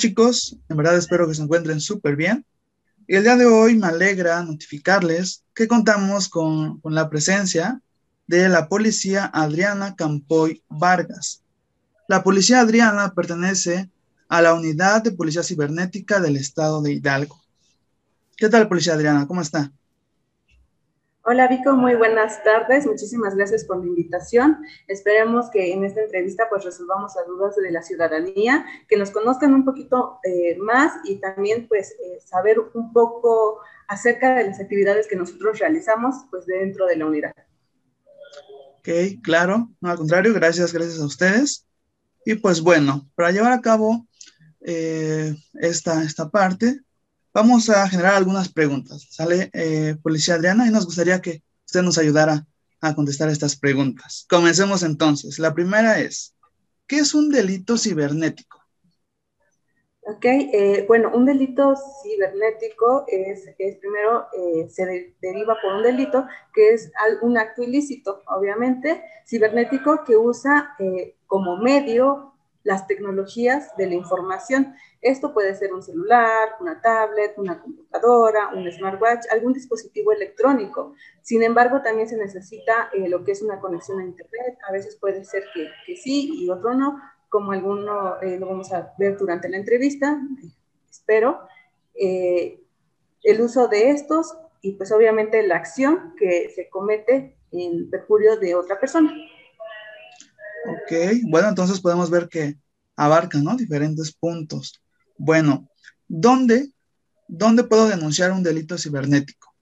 chicos, en verdad espero que se encuentren súper bien. Y el día de hoy me alegra notificarles que contamos con, con la presencia de la policía Adriana Campoy Vargas. La policía Adriana pertenece a la unidad de policía cibernética del estado de Hidalgo. ¿Qué tal, policía Adriana? ¿Cómo está? Hola Vico, muy buenas tardes. Muchísimas gracias por la invitación. Esperemos que en esta entrevista pues resolvamos las dudas de la ciudadanía, que nos conozcan un poquito eh, más y también pues eh, saber un poco acerca de las actividades que nosotros realizamos pues dentro de la unidad. Ok, claro. No, al contrario, gracias, gracias a ustedes. Y pues bueno, para llevar a cabo eh, esta, esta parte, vamos a generar algunas preguntas. Sale eh, Policía Adriana y nos gustaría que usted nos ayudara a contestar estas preguntas. Comencemos entonces. La primera es, ¿qué es un delito cibernético? Ok, eh, bueno, un delito cibernético es, es primero, eh, se deriva por un delito que es un acto ilícito, obviamente, cibernético que usa como medio las tecnologías de la información. Esto puede ser un celular, una tablet, una computadora, un smartwatch, algún dispositivo electrónico. Sin embargo, también se necesita eh, lo que es una conexión a Internet. A veces puede ser que, sí y otro no, como alguno eh, lo vamos a ver durante la entrevista, espero. Eh, el uso de estos y pues obviamente la acción que se comete en perjurio de otra persona. Ok, bueno, entonces podemos ver que abarca, ¿no? Diferentes puntos. Bueno, ¿dónde, dónde puedo denunciar un delito cibernético?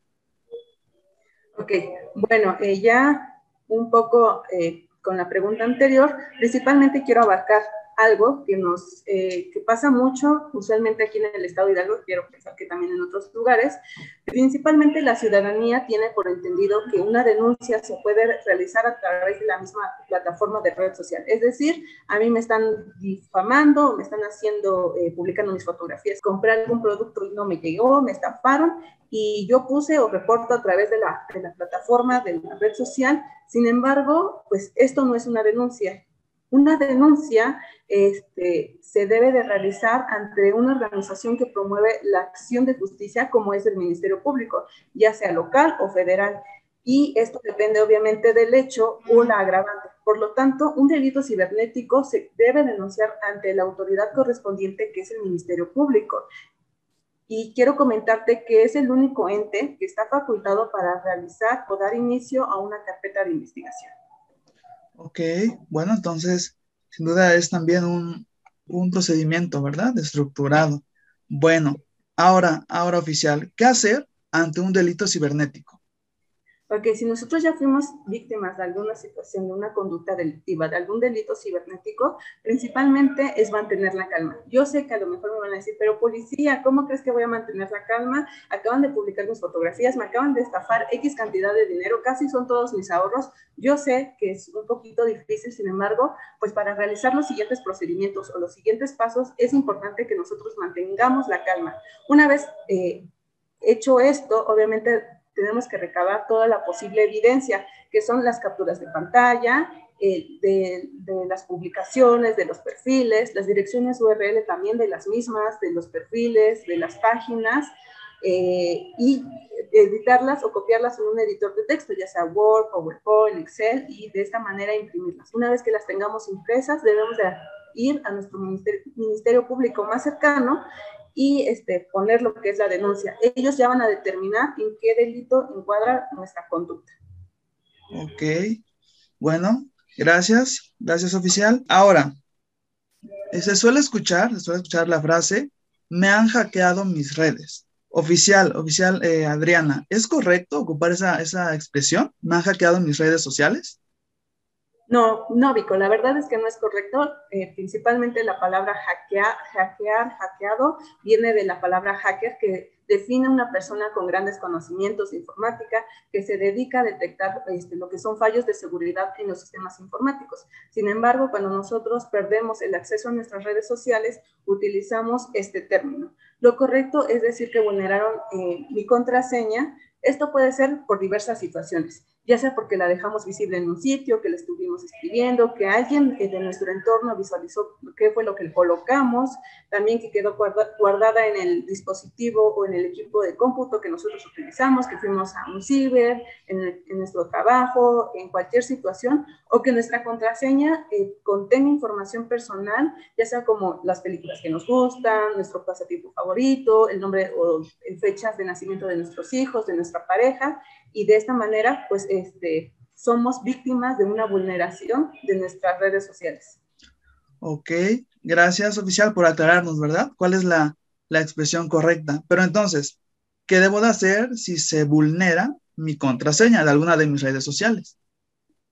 Ok, bueno, eh, ya un poco eh, con la pregunta anterior, principalmente quiero abarcar algo que nos eh, que pasa mucho, usualmente aquí en el estado de Hidalgo, quiero pensar que también en otros lugares, principalmente la ciudadanía tiene por entendido que una denuncia se puede realizar a través de la misma plataforma de red social. Es decir, a mí me están difamando, me están haciendo, eh, publicando mis fotografías, compré algún producto y no me llegó, me estafaron y yo puse o reporto a través de la, de la plataforma de la red social. Sin embargo, pues esto no es una denuncia, una denuncia este, se debe de realizar ante una organización que promueve la acción de justicia como es el Ministerio Público, ya sea local o federal. Y esto depende obviamente del hecho o la agravante. Por lo tanto, un delito cibernético se debe denunciar ante la autoridad correspondiente que es el Ministerio Público. Y quiero comentarte que es el único ente que está facultado para realizar o dar inicio a una carpeta de investigación. Ok, bueno, entonces, sin duda es también un, un procedimiento, ¿verdad? Estructurado. Bueno, ahora, ahora oficial, ¿qué hacer ante un delito cibernético? Porque si nosotros ya fuimos víctimas de alguna situación, de una conducta delictiva, de algún delito cibernético, principalmente es mantener la calma. Yo sé que a lo mejor me van a decir, pero policía, ¿cómo crees que voy a mantener la calma? Acaban de publicar mis fotografías, me acaban de estafar X cantidad de dinero, casi son todos mis ahorros. Yo sé que es un poquito difícil, sin embargo, pues para realizar los siguientes procedimientos o los siguientes pasos, es importante que nosotros mantengamos la calma. Una vez eh, hecho esto, obviamente tenemos que recabar toda la posible evidencia, que son las capturas de pantalla, eh, de, las publicaciones, de los perfiles, las direcciones URL también de las mismas, de los perfiles, de las páginas, eh, y editarlas o copiarlas en un editor de texto, ya sea Word, PowerPoint, Excel, y de esta manera imprimirlas. Una vez que las tengamos impresas, debemos de ir a nuestro ministerio público más cercano y este, poner lo que es la denuncia. Ellos ya van a determinar en qué delito encuadra nuestra conducta. Ok, bueno, gracias, gracias oficial. Ahora, eh, se suele escuchar, se suele escuchar la frase, me han hackeado mis redes. Oficial, oficial eh, Adriana, ¿es correcto ocupar esa, esa expresión? ¿Me han hackeado mis redes sociales? No, no, Vico, la verdad es que no es correcto. Eh, principalmente la palabra hackear, hackear, hackeado, viene de la palabra hacker, que define una persona con grandes conocimientos de informática que se dedica a detectar este, lo que son fallos de seguridad en los sistemas informáticos. Sin embargo, cuando nosotros perdemos el acceso a nuestras redes sociales, utilizamos este término. Lo correcto es decir que vulneraron eh, mi contraseña. Esto puede ser por diversas situaciones ya sea porque la dejamos visible en un sitio, que la estuvimos escribiendo, que alguien de nuestro entorno visualizó qué fue lo que colocamos, también que quedó guardada en el dispositivo o en el equipo de cómputo que nosotros utilizamos, que fuimos a un ciber, en, nuestro trabajo, en cualquier situación, o que nuestra contraseña eh, contenga información personal, ya sea como las películas que nos gustan, nuestro pasatiempo favorito, el nombre o fechas de nacimiento de nuestros hijos, de nuestra pareja, y de esta manera, pues, este, somos víctimas de una vulneración de nuestras redes sociales. Ok, gracias oficial por aclararnos, ¿verdad? ¿Cuál es la, la expresión correcta? Pero entonces, ¿qué debo de hacer si se vulnera mi contraseña de alguna de mis redes sociales?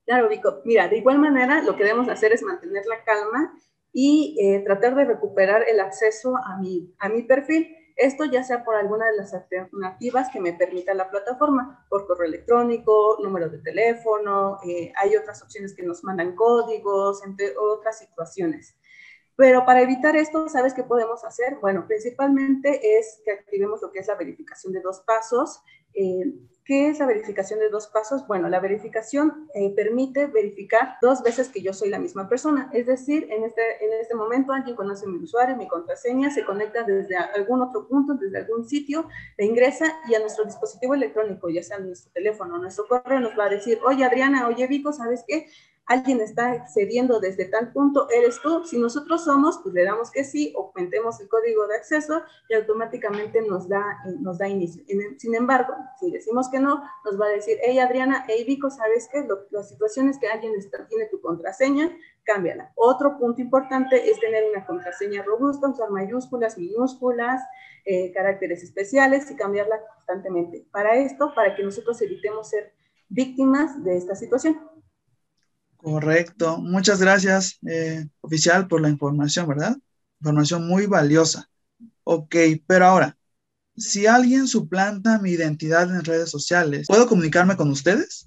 Claro, Vico. Mira, de igual manera, lo que debemos hacer es mantener la calma y eh, tratar de recuperar el acceso a mi, a mi perfil. Esto ya sea por alguna de las alternativas que me permita la plataforma, por correo electrónico, número de teléfono, eh, hay otras opciones que nos mandan códigos, entre otras situaciones. Pero para evitar esto, ¿sabes qué podemos hacer? Bueno, principalmente es que activemos lo que es la verificación de dos pasos. Eh, ¿Qué es la verificación de dos pasos? Bueno, la verificación eh, permite verificar dos veces que yo soy la misma persona. Es decir, en este, en este momento alguien conoce mi usuario, mi contraseña, se conecta desde algún otro punto, desde algún sitio, le ingresa y a nuestro dispositivo electrónico, ya sea nuestro teléfono, nuestro correo, nos va a decir, oye Adriana, oye Vico, ¿sabes qué? Alguien está accediendo desde tal punto, eres tú. Si nosotros somos, pues le damos que sí, aumentemos el código de acceso y automáticamente nos da, eh, nos da inicio. Sin embargo, si decimos que no, nos va a decir, hey Adriana, hey Vico, ¿sabes qué? las situaciones que alguien está, tiene tu contraseña, cámbiala. Otro punto importante es tener una contraseña robusta, usar mayúsculas, minúsculas, eh, caracteres especiales y cambiarla constantemente. Para esto, para que nosotros evitemos ser víctimas de esta situación. Correcto. Muchas gracias, eh, oficial, por la información, ¿verdad? Información muy valiosa. Ok, pero ahora, si alguien suplanta mi identidad en redes sociales, ¿puedo comunicarme con ustedes?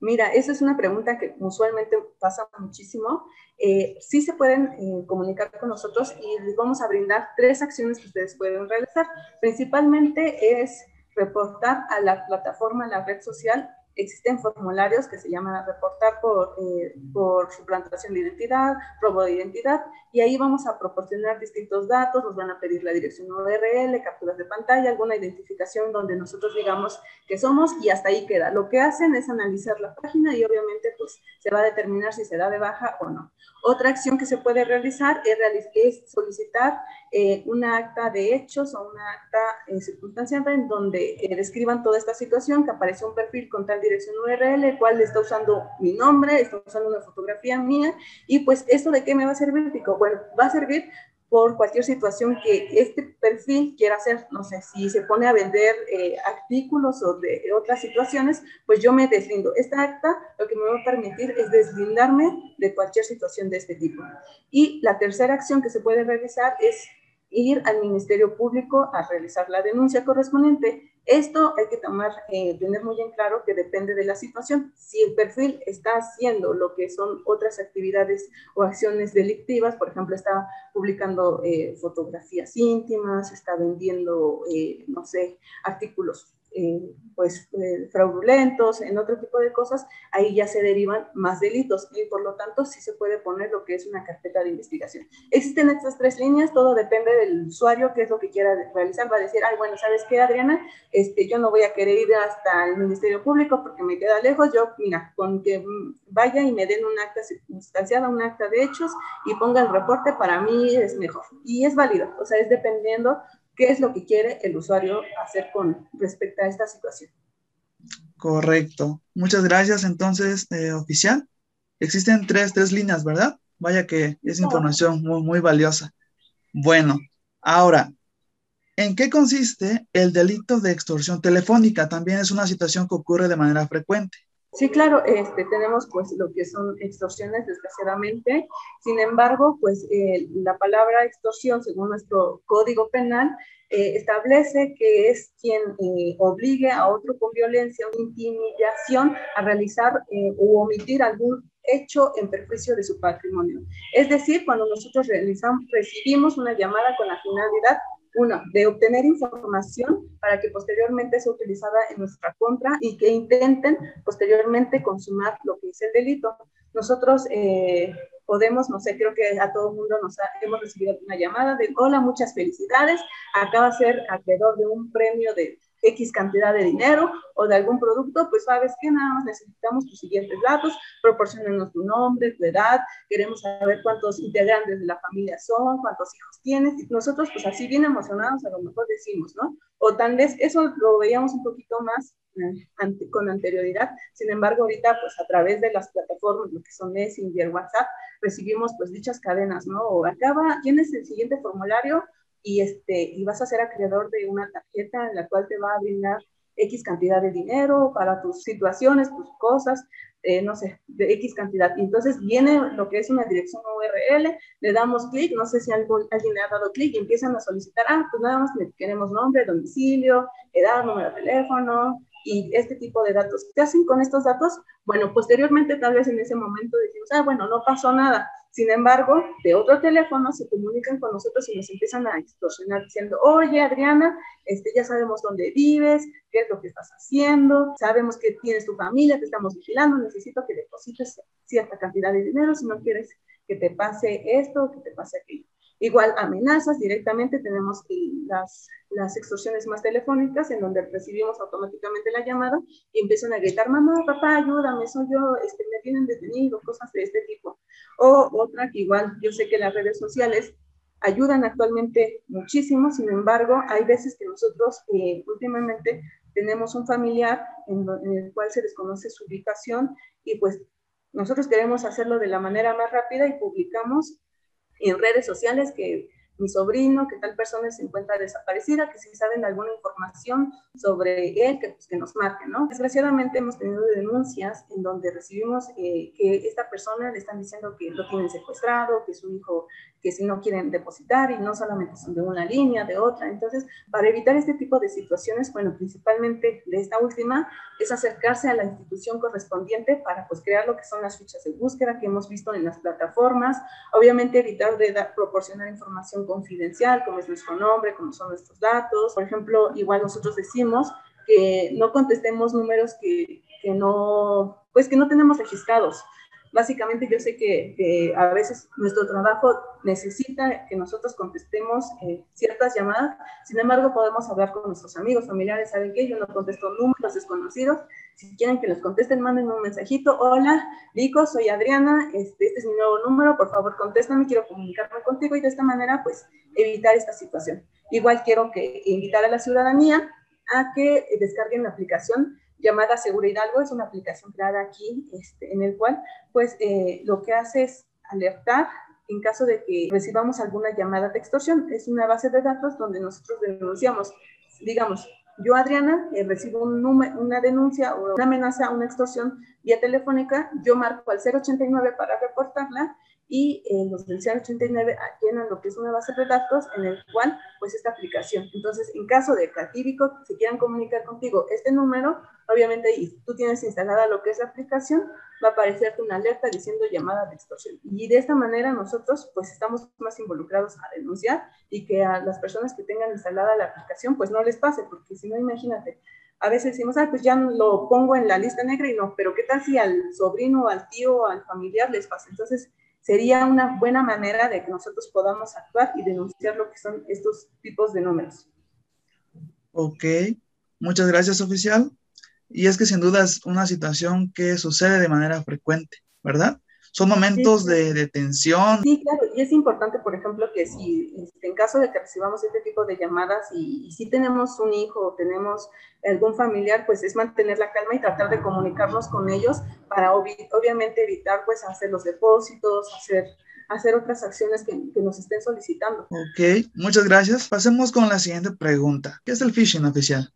Mira, esa es una pregunta que usualmente pasa muchísimo. Eh, sí se pueden eh, comunicar con nosotros y les vamos a brindar tres acciones que ustedes pueden realizar. Principalmente es reportar a la plataforma, a la red social, existen formularios que se llaman reportar por, eh, por suplantación de identidad, robo de identidad, y ahí vamos a proporcionar distintos datos, nos van a pedir la dirección URL, capturas de pantalla, alguna identificación donde nosotros digamos que somos y hasta ahí queda. Lo que hacen es analizar la página y obviamente pues se va a determinar si se da de baja o no. Otra acción que se puede realizar es, es solicitar eh, una acta de hechos o una acta eh, circunstancial en donde eh, describan toda esta situación, que aparece un perfil con tal dirección URL, el cual está usando mi nombre, está usando una fotografía mía, y pues esto de qué me va a servir, Pico? Bueno, va a servir por cualquier situación que este perfil quiera hacer, no sé, si se pone a vender eh, artículos o de otras situaciones, pues yo me deslindo. Esta acta lo que me va a permitir es deslindarme de cualquier situación de este tipo. Y la tercera acción que se puede realizar es ir al Ministerio Público a realizar la denuncia correspondiente. Esto hay que tomar, eh, tener muy en claro que depende de la situación. Si el perfil está haciendo lo que son otras actividades o acciones delictivas, por ejemplo, está publicando eh, fotografías íntimas, está vendiendo, eh, no sé, artículos eh, pues eh, fraudulentos, en otro tipo de cosas, ahí ya se derivan más delitos y por lo tanto sí se puede poner lo que es una carpeta de investigación. Existen estas tres líneas, todo depende del usuario, qué es lo que quiera realizar, va a decir, ay, bueno, ¿sabes qué, Adriana? Este, yo no voy a querer ir hasta el Ministerio Público porque me queda lejos, yo, mira, con que vaya y me den un acta circunstanciada, un acta de hechos y ponga el reporte, para mí es mejor. Y es válido, o sea, es dependiendo qué es lo que quiere el usuario hacer con respecto a esta situación. Correcto. Muchas gracias. Entonces, eh, oficial, existen tres, tres líneas, ¿verdad? Vaya que es información muy, muy valiosa. Bueno, ahora, ¿en qué consiste el delito de extorsión telefónica? También es una situación que ocurre de manera frecuente. Sí, claro, este, tenemos pues lo que son extorsiones, desgraciadamente. Sin embargo, pues eh, la palabra extorsión, según nuestro código penal, eh, establece que es quien eh, obligue a otro con violencia o intimidación a realizar o omitir algún hecho en perjuicio de su patrimonio. Es decir, cuando nosotros realizamos, recibimos una llamada con la finalidad uno, de obtener información para que posteriormente sea utilizada en nuestra contra y que intenten posteriormente consumar lo que es el delito. Nosotros eh, podemos, no sé, creo que a todo el mundo nos hemos recibido una llamada de, hola, muchas felicidades, acaba de ser acreedor de un premio de X cantidad de dinero o de algún producto, pues sabes que nada más necesitamos tus siguientes datos, proporcionenos tu nombre, tu edad, queremos saber cuántos integrantes de la familia son, cuántos hijos tienes, y nosotros pues así bien emocionados a lo mejor decimos, ¿no? O tal vez eso lo veíamos un poquito más eh, con anterioridad, sin embargo ahorita pues a través de las plataformas, lo que son Messenger, WhatsApp, recibimos pues dichas cadenas, ¿no? O acaba, tienes el siguiente formulario, y, este, y vas a ser acreedor de una tarjeta en la cual te va a brindar X cantidad de dinero para tus situaciones, tus cosas, eh, no sé, de X cantidad. Y entonces viene lo que es una dirección URL, le damos clic, no sé si algún, alguien le ha dado clic y empiezan a solicitar, ah, pues nada más queremos nombre, domicilio, edad, número de teléfono y este tipo de datos. ¿Qué hacen con estos datos? Bueno, posteriormente tal vez en ese momento decimos, ah, bueno, no pasó nada sin embargo, de otro teléfono se comunican con nosotros y nos empiezan a extorsionar diciendo, oye Adriana, este, ya sabemos dónde vives, qué es lo que estás haciendo, sabemos que tienes tu familia, te estamos vigilando, necesito que deposites cierta cantidad de dinero si no quieres que te pase esto que te pase aquello. Igual amenazas, directamente tenemos las, las extorsiones más telefónicas en donde recibimos automáticamente la llamada y empiezan a gritar, mamá, papá, ayúdame, soy yo, este, me tienen detenido, cosas de este tipo. O otra que igual yo sé que las redes sociales ayudan actualmente muchísimo, sin embargo, hay veces que nosotros eh, últimamente tenemos un familiar en, en el cual se desconoce su ubicación y pues nosotros queremos hacerlo de la manera más rápida y publicamos en redes sociales que mi sobrino, que tal persona se encuentra desaparecida, que si saben alguna información sobre él, que, pues, que nos marquen, ¿no? Desgraciadamente hemos tenido denuncias en donde recibimos eh, que esta persona le están diciendo que lo tienen secuestrado, que su hijo, que si no quieren depositar y no solamente son de una línea, de otra. Entonces, para evitar este tipo de situaciones, bueno, principalmente de esta última, es acercarse a la institución correspondiente para pues crear lo que son las fichas de búsqueda que hemos visto en las plataformas, obviamente evitar de dar, proporcionar información confidencial, como es nuestro nombre, como son nuestros datos. Por ejemplo, igual nosotros decimos que no contestemos números que, que no, pues que no tenemos registrados. Básicamente yo sé que, a veces nuestro trabajo necesita que nosotros contestemos eh, ciertas llamadas, sin embargo podemos hablar con nuestros amigos, familiares, ¿saben qué? Yo no contesto números desconocidos, si quieren que los contesten, manden un mensajito, hola, Rico, soy Adriana, este, este es mi nuevo número, por favor contéstame, quiero comunicarme contigo y de esta manera pues evitar esta situación. Igual quiero que invitar a la ciudadanía a que descarguen la aplicación llamada Segura Hidalgo, es una aplicación creada aquí este, en el cual pues eh, lo que hace es alertar en caso de que recibamos alguna llamada de extorsión. Es una base de datos donde nosotros denunciamos, digamos, yo, Adriana, eh, recibo un una denuncia o una amenaza, una extorsión vía telefónica, yo marco al 089 para reportarla y eh, los del 089 llenan lo que es una base de datos en el cual, pues, esta aplicación. Entonces, en caso de a se quieran comunicar contigo este número, obviamente, y tú tienes instalada lo que es la aplicación, va a aparecerte una alerta diciendo llamada de extorsión. Y de esta manera nosotros, pues, estamos más involucrados a denunciar y que a las personas que tengan instalada la aplicación, pues, no les pase, porque si no, imagínate, a veces decimos, ah, pues ya lo pongo en la lista negra y no, pero ¿qué tal si al sobrino, al tío, al familiar les pasa? Entonces, sería una buena manera de que nosotros podamos actuar y denunciar lo que son estos tipos de números. Ok, muchas gracias oficial. Y es que sin duda es una situación que sucede de manera frecuente, ¿verdad? Son momentos de, de, tensión. Sí, claro, y es importante, por ejemplo, que si este, en caso de que recibamos este tipo de llamadas y, si tenemos un hijo o tenemos algún familiar, pues es mantener la calma y tratar de comunicarnos con ellos para obviamente evitar pues hacer los depósitos, hacer hacer otras acciones que, que, nos estén solicitando. Ok, muchas gracias. Pasemos con la siguiente pregunta. ¿Qué es el phishing oficial?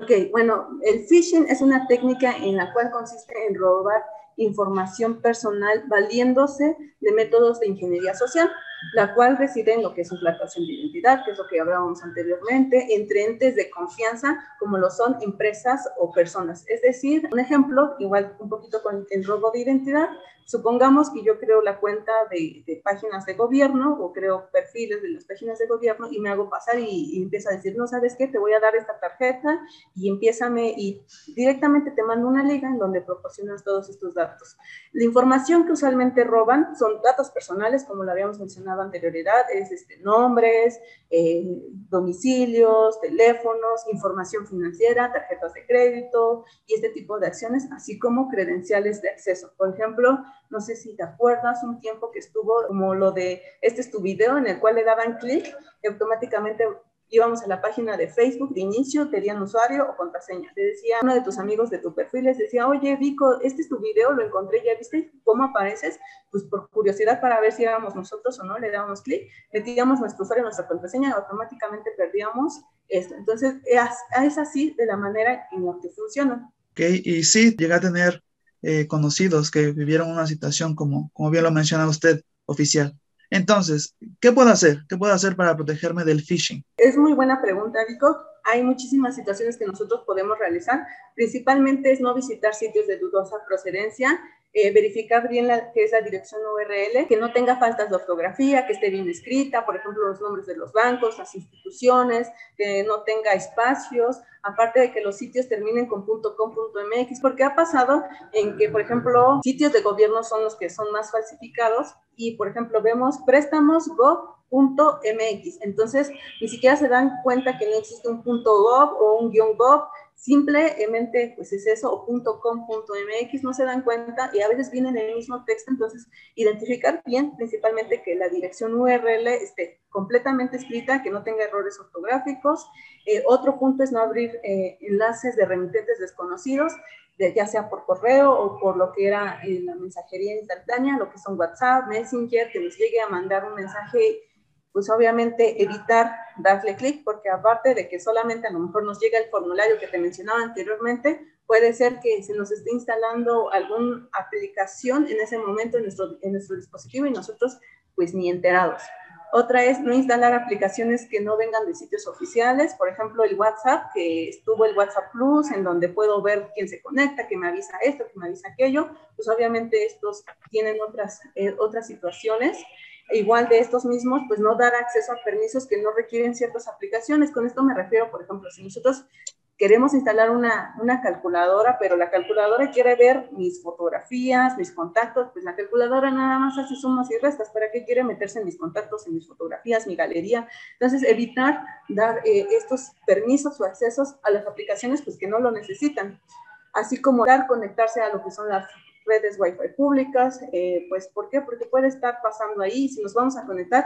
Ok, bueno, el phishing es una técnica en la cual consiste en robar información personal valiéndose de métodos de ingeniería social. La cual reside en lo que es inflación de identidad, que es lo que hablábamos anteriormente, entre entes de confianza como lo son empresas o personas. Es decir, un ejemplo, igual un poquito con el robo de identidad, Supongamos que yo creo la cuenta de, páginas de gobierno o creo perfiles de las páginas de gobierno y me hago pasar y, y empiezo a decir, no, ¿sabes qué? Te voy a dar esta tarjeta y empiézame y directamente te mando una liga en donde proporcionas todos estos datos. La información que usualmente roban son datos personales, como lo habíamos mencionado anterioridad, es este, nombres, eh, domicilios, teléfonos, información financiera, tarjetas de crédito y este tipo de acciones, así como credenciales de acceso. Por ejemplo, no sé si te acuerdas un tiempo que estuvo como lo de, este es tu video en el cual le daban clic y automáticamente íbamos a la página de Facebook de inicio, tenían usuario o contraseña. Te decía uno de tus amigos de tu perfil, les decía, oye, Vico, este es tu video, lo encontré, ¿ya viste cómo apareces? Pues por curiosidad para ver si éramos nosotros o no, le dábamos clic, metíamos nuestro usuario, nuestra contraseña y automáticamente perdíamos esto. Entonces, es, así de la manera en la que funciona. Ok, y sí, llega a tener eh, conocidos que vivieron una situación como, como bien lo menciona usted, oficial. Entonces, ¿qué puedo hacer? ¿Qué puedo hacer para protegerme del phishing? Es muy buena pregunta, Vico. Hay muchísimas situaciones que nosotros podemos realizar. Principalmente es no visitar sitios de dudosa procedencia, eh, verificar bien la, que es la dirección URL, que no tenga faltas de ortografía, que esté bien escrita, por ejemplo, los nombres de los bancos, las instituciones, que no tenga espacios, aparte de que los sitios terminen con .com.mx, porque ha pasado en que, por ejemplo, sitios de gobierno son los que son más falsificados y, por ejemplo, vemos préstamos .mx. Entonces, ni siquiera se dan cuenta que no existe un .gov o un guion .gov, simplemente pues es eso, o .com.mx, no se dan cuenta y a veces viene en el mismo texto, entonces identificar bien principalmente que la dirección URL esté completamente escrita, que no tenga errores ortográficos. Eh, otro punto es no abrir eh, enlaces de remitentes desconocidos, ya sea por correo o por lo que era en la mensajería instantánea, lo que son WhatsApp, Messenger, que nos llegue a mandar un mensaje pues obviamente evitar darle clic, porque aparte de que solamente a lo mejor nos llega el formulario que te mencionaba anteriormente, puede ser que se nos esté instalando alguna aplicación en ese momento en nuestro, en nuestro dispositivo y nosotros pues ni enterados. Otra es no instalar aplicaciones que no vengan de sitios oficiales, por ejemplo el WhatsApp, que estuvo el WhatsApp Plus, en donde puedo ver quién se conecta, que me avisa esto, que me avisa aquello, pues obviamente estos tienen otras, eh, otras situaciones igual de estos mismos, pues no dar acceso a permisos que no requieren ciertas aplicaciones. Con esto me refiero, por ejemplo, si nosotros queremos instalar una, una, calculadora, pero la calculadora quiere ver mis fotografías, mis contactos, pues la calculadora nada más hace sumas y restas. ¿Para qué quiere meterse en mis contactos, en mis fotografías, mi galería? Entonces, evitar dar eh, estos permisos o accesos a las aplicaciones pues, que no lo necesitan. Así como dar conectarse a lo que son las redes Wi-Fi públicas, eh, pues ¿por qué? Porque puede estar pasando ahí, si nos vamos a conectar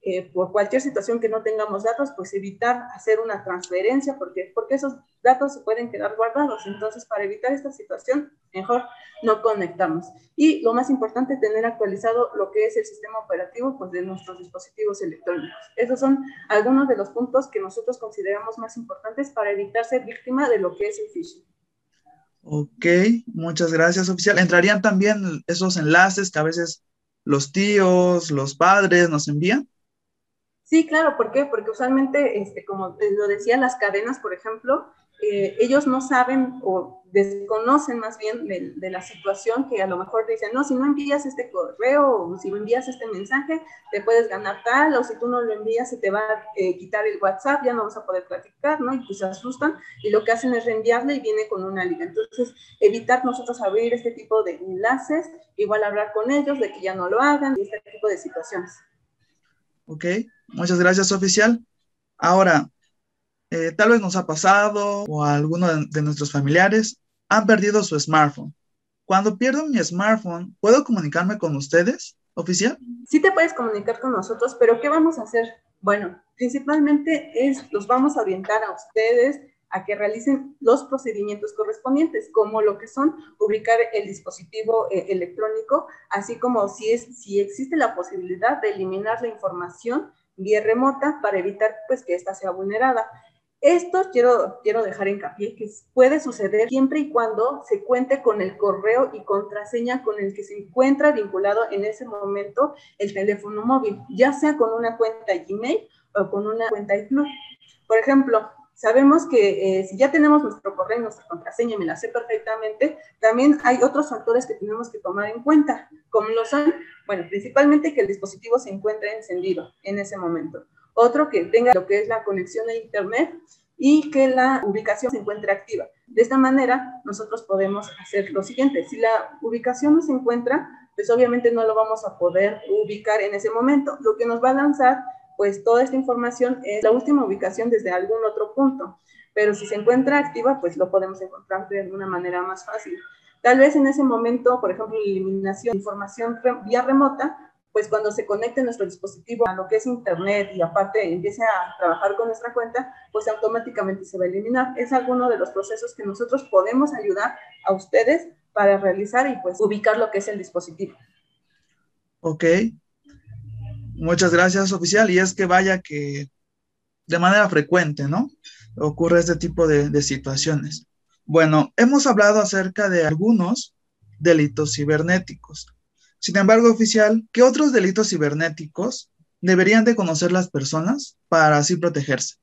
eh, por cualquier situación que no tengamos datos, pues evitar hacer una transferencia, porque, porque esos datos se pueden quedar guardados. Entonces, para evitar esta situación, mejor no conectamos. Y lo más importante, tener actualizado lo que es el sistema operativo pues, de nuestros dispositivos electrónicos. Esos son algunos de los puntos que nosotros consideramos más importantes para evitar ser víctima de lo que es el phishing. Ok, muchas gracias, oficial. ¿Entrarían también esos enlaces que a veces los tíos, los padres nos envían? Sí, claro, ¿por qué? Porque usualmente, este, como lo decía, las cadenas, por ejemplo, eh, ellos no saben o desconocen más bien de, la situación que a lo mejor dicen, no, si no envías este correo o si no envías este mensaje, te puedes ganar tal, o si tú no lo envías, se te va a eh, quitar el WhatsApp, ya no vas a poder platicar, ¿no? Y pues se asustan y lo que hacen es reenviarle y viene con una liga. Entonces, evitar nosotros abrir este tipo de enlaces, igual hablar con ellos de que ya no lo hagan y este tipo de situaciones. Ok, muchas gracias, oficial. Ahora, eh, tal vez nos ha pasado o a alguno de, nuestros familiares han perdido su smartphone. Cuando pierdo mi smartphone, ¿puedo comunicarme con ustedes, oficial? Sí te puedes comunicar con nosotros, pero ¿qué vamos a hacer? Bueno, principalmente es, los vamos a orientar a ustedes a que realicen los procedimientos correspondientes, como lo que son ubicar el dispositivo eh, electrónico, así como si, es, si existe la posibilidad de eliminar la información vía remota para evitar pues, que ésta sea vulnerada. Esto quiero, quiero dejar hincapié que puede suceder siempre y cuando se cuente con el correo y contraseña con el que se encuentra vinculado en ese momento el teléfono móvil, ya sea con una cuenta Gmail o con una cuenta iCloud. Por ejemplo, sabemos que eh, si ya tenemos nuestro correo y nuestra contraseña, me la sé perfectamente, también hay otros factores que tenemos que tomar en cuenta, como lo son, bueno, principalmente que el dispositivo se encuentre encendido en ese momento. Otro que tenga lo que es la conexión a Internet y que la ubicación se encuentre activa. De esta manera, nosotros podemos hacer lo siguiente. Si la ubicación no se encuentra, pues obviamente no lo vamos a poder ubicar en ese momento. Lo que nos va a lanzar, pues toda esta información es la última ubicación desde algún otro punto. Pero si se encuentra activa, pues lo podemos encontrar de alguna manera más fácil. Tal vez en ese momento, por ejemplo, la eliminación de información vía remota, pues cuando se conecte nuestro dispositivo a lo que es Internet y aparte empiece a trabajar con nuestra cuenta, pues automáticamente se va a eliminar. Es alguno de los procesos que nosotros podemos ayudar a ustedes para realizar y pues ubicar lo que es el dispositivo. Ok. Muchas gracias, oficial. Y es que vaya que de manera frecuente, ¿no? Ocurre este tipo de, de situaciones. Bueno, hemos hablado acerca de algunos delitos cibernéticos. Sin embargo, oficial, ¿qué otros delitos cibernéticos deberían de conocer las personas para así protegerse?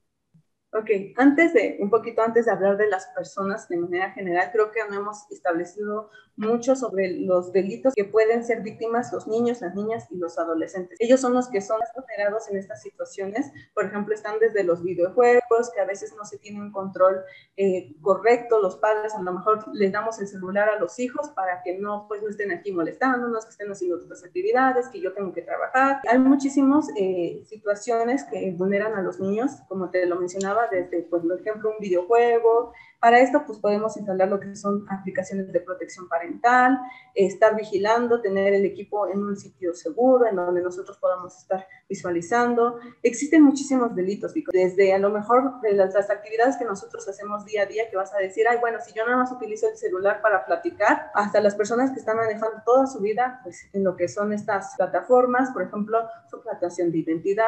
Ok, antes de, un poquito antes de hablar de las personas de manera general, creo que no hemos establecido mucho sobre los delitos que pueden ser víctimas los niños, las niñas y los adolescentes. Ellos son los que son vulnerados en estas situaciones. Por ejemplo, están desde los videojuegos, que a veces no se tiene un control eh, correcto. Los padres a lo mejor les damos el celular a los hijos para que no, pues, no estén aquí molestándonos, que estén haciendo otras actividades, que yo tengo que trabajar. Hay muchísimas eh, situaciones que vulneran a los niños, como te lo mencionaba, desde, por ejemplo, un videojuego, para esto, pues podemos instalar lo que son aplicaciones de protección parental, estar vigilando, tener el equipo en un sitio seguro, en donde nosotros podamos estar visualizando. Existen muchísimos delitos, desde a lo mejor de las, actividades que nosotros hacemos día a día, que vas a decir, ay, bueno, si yo nada más utilizo el celular para platicar, hasta las personas que están manejando toda su vida, pues en lo que son estas plataformas, por ejemplo, suplantación de identidad,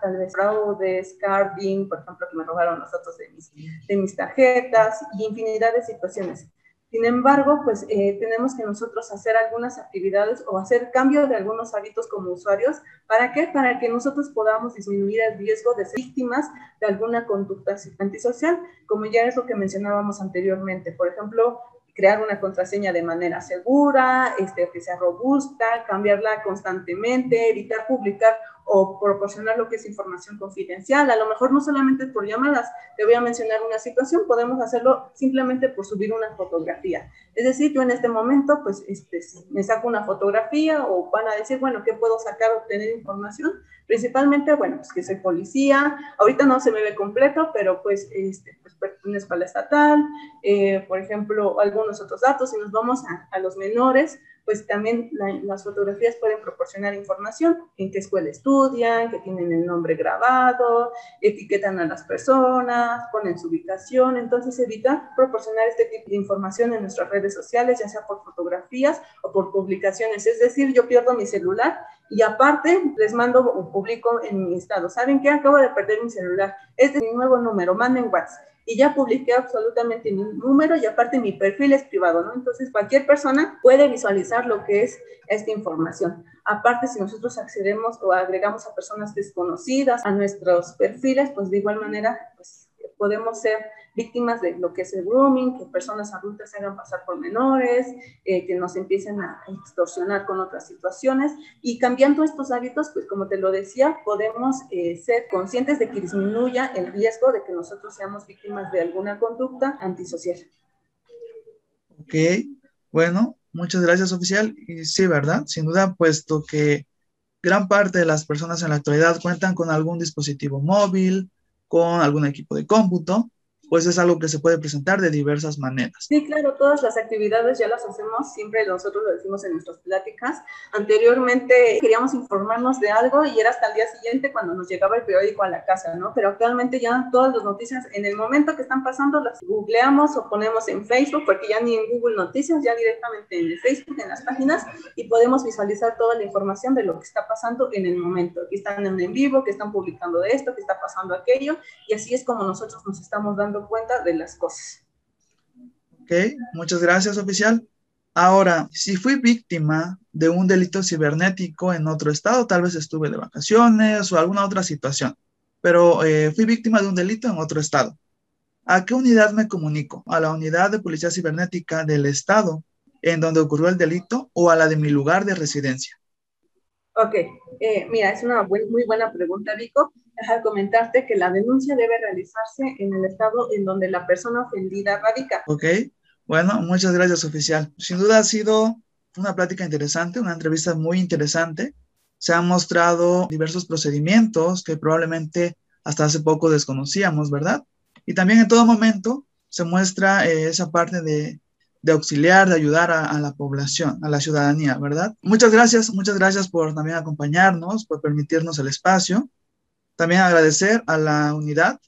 tal vez fraudes, carding, por ejemplo, que me robaron los datos de mis, de mis tarjetas, y infinidad de situaciones. Sin embargo, pues eh, tenemos que nosotros hacer algunas actividades o hacer cambio de algunos hábitos como usuarios. ¿Para qué? Para que nosotros podamos disminuir el riesgo de ser víctimas de alguna conducta antisocial, como ya es lo que mencionábamos anteriormente. Por ejemplo, crear una contraseña de manera segura, este, que sea robusta, cambiarla constantemente, evitar publicar o proporcionar lo que es información confidencial. A lo mejor no solamente por llamadas, te voy a mencionar una situación, podemos hacerlo simplemente por subir una fotografía. Es decir, yo en este momento, pues, este, me saco una fotografía o van a decir, bueno, ¿qué puedo sacar, obtener información? Principalmente, bueno, pues que soy policía, ahorita no se me ve completo, pero pues, este, pues pertenezco estatal, eh, por ejemplo, algunos otros datos, si nos vamos a los menores, pues también las fotografías pueden proporcionar información, en qué escuela estudian, que tienen el nombre grabado, etiquetan a las personas, ponen su ubicación, entonces evitar proporcionar este tipo de información en nuestras redes sociales, ya sea por fotografías o por publicaciones, es decir, yo pierdo mi celular y aparte les mando o publico en mi estado, ¿saben qué? Acabo de perder mi celular, este es mi nuevo número, manden WhatsApp y ya publiqué absolutamente mi número y aparte mi perfil es privado, ¿no? Entonces cualquier persona puede visualizar lo que es esta información. Aparte, si nosotros accedemos o agregamos a personas desconocidas a nuestros perfiles, pues de igual manera, pues podemos ser víctimas de lo que es el grooming, que personas adultas se hagan pasar por menores, eh, que nos empiecen a extorsionar con otras situaciones. Y cambiando estos hábitos, pues como te lo decía, podemos eh, ser conscientes de que disminuya el riesgo de que nosotros seamos víctimas de alguna conducta antisocial. Ok, bueno, muchas gracias oficial. Y sí, ¿verdad? Sin duda, puesto que gran parte de las personas en la actualidad cuentan con algún dispositivo móvil, con algún equipo de cómputo, pues es algo que se puede presentar de diversas maneras. Sí, claro, todas las actividades ya las hacemos, siempre nosotros lo decimos en nuestras pláticas. Anteriormente queríamos informarnos de algo y era hasta el día siguiente cuando nos llegaba el periódico a la casa, ¿no? Pero actualmente ya todas las noticias en el momento que están pasando las googleamos o ponemos en Facebook, porque ya ni en Google Noticias, ya directamente en el Facebook, en las páginas, y podemos visualizar toda la información de lo que está pasando en el momento, que están en, vivo, que están publicando de esto, que está pasando aquello, y así es como nosotros nos estamos dando cuenta de las cosas. Ok, muchas gracias, oficial. Ahora, si fui víctima de un delito cibernético en otro estado, tal vez estuve de vacaciones o alguna otra situación, pero eh, fui víctima de un delito en otro estado. ¿A qué unidad me comunico? ¿A la unidad de policía cibernética del estado en donde ocurrió el delito o a la de mi lugar de residencia? Ok, eh, mira, es una muy buena pregunta, Vico. Deja comentarte que la denuncia debe realizarse en el estado en donde la persona ofendida radica. Ok, bueno, muchas gracias, oficial. Sin duda ha sido una plática interesante, una entrevista muy interesante. Se han mostrado diversos procedimientos que probablemente hasta hace poco desconocíamos, ¿verdad? Y también en todo momento se muestra eh, esa parte de de auxiliar, de ayudar a, la población, a la ciudadanía, ¿verdad? Muchas gracias, muchas gracias por también acompañarnos, por permitirnos el espacio. También agradecer a la unidad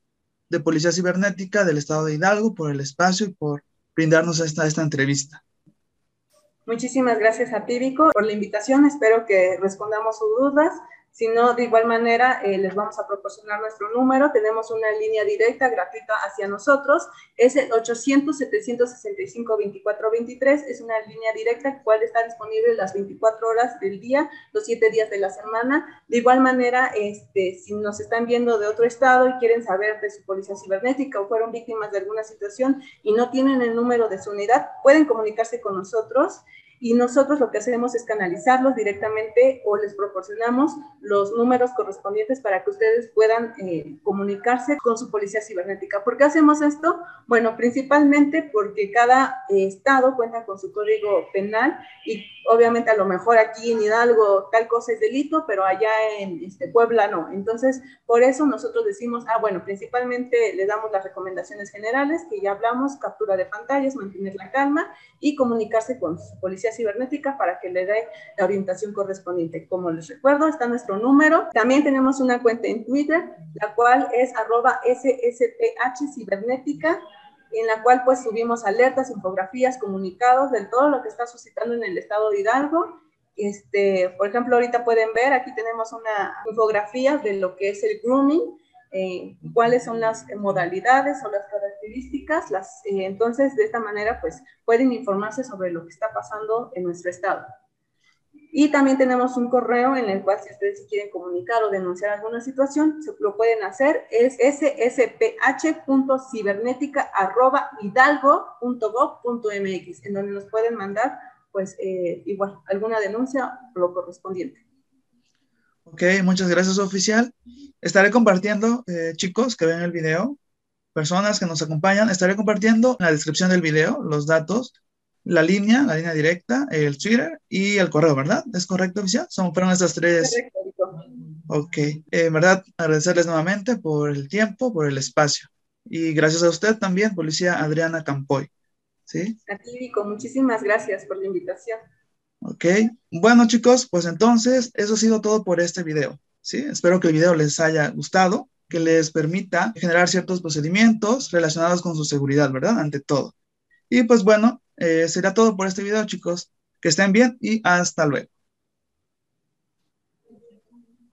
de Policía Cibernética del Estado de Hidalgo por el espacio y por brindarnos esta, esta entrevista. Muchísimas gracias a ti, por la invitación. Espero que respondamos sus dudas si no, de igual manera, eh, les vamos a proporcionar nuestro número. Tenemos una línea directa gratuita hacia nosotros. Es el 800-765-2423. Es una línea directa cual está disponible las 24 horas del día, los 7 días de la semana. De igual manera, este, si nos están viendo de otro estado y quieren saber de su policía cibernética o fueron víctimas de alguna situación y no tienen el número de su unidad, pueden comunicarse con nosotros y nosotros lo que hacemos es canalizarlos directamente o les proporcionamos los números correspondientes para que ustedes puedan eh, comunicarse con su policía cibernética. ¿Por qué hacemos esto? Bueno, principalmente porque cada eh, estado cuenta con su código penal y obviamente a lo mejor aquí en Hidalgo tal cosa es delito, pero allá en este, Puebla no. Entonces, por eso nosotros decimos, ah, bueno, principalmente le damos las recomendaciones generales que ya hablamos, captura de pantallas, mantener la calma y comunicarse con su policía cibernética para que le dé la orientación correspondiente. Como les recuerdo, está nuestro número. También tenemos una cuenta en Twitter, la cual es arroba SSPH cibernética en la cual pues subimos alertas, infografías, comunicados de todo lo que está suscitando en el estado de Hidalgo. Este, por ejemplo, ahorita pueden ver, aquí tenemos una infografía de lo que es el grooming, eh, cuáles son las modalidades o las características, las, eh, entonces de esta manera pues pueden informarse sobre lo que está pasando en nuestro estado. Y también tenemos un correo en el cual si ustedes quieren comunicar o denunciar alguna situación, se lo pueden hacer, es ssph.cibernética.hidalgo.gov.mx, en donde nos pueden mandar pues eh, igual alguna denuncia o lo correspondiente. Ok, muchas gracias, oficial. Estaré compartiendo, eh, chicos que ven el video, personas que nos acompañan, estaré compartiendo en la descripción del video los datos, la línea, la línea directa, el Twitter y el correo, ¿verdad? ¿Es correcto, oficial? Son, fueron estas tres. Ok, eh, en verdad, agradecerles nuevamente por el tiempo, por el espacio. Y gracias a usted también, policía Adriana Campoy. ¿Sí? A ti, Vico, muchísimas gracias por la invitación. Ok, bueno chicos, pues entonces eso ha sido todo por este video. ¿sí? Espero que el video les haya gustado, que les permita generar ciertos procedimientos relacionados con su seguridad, ¿verdad? Ante todo. Y pues bueno, eh, será todo por este video chicos. Que estén bien y hasta luego.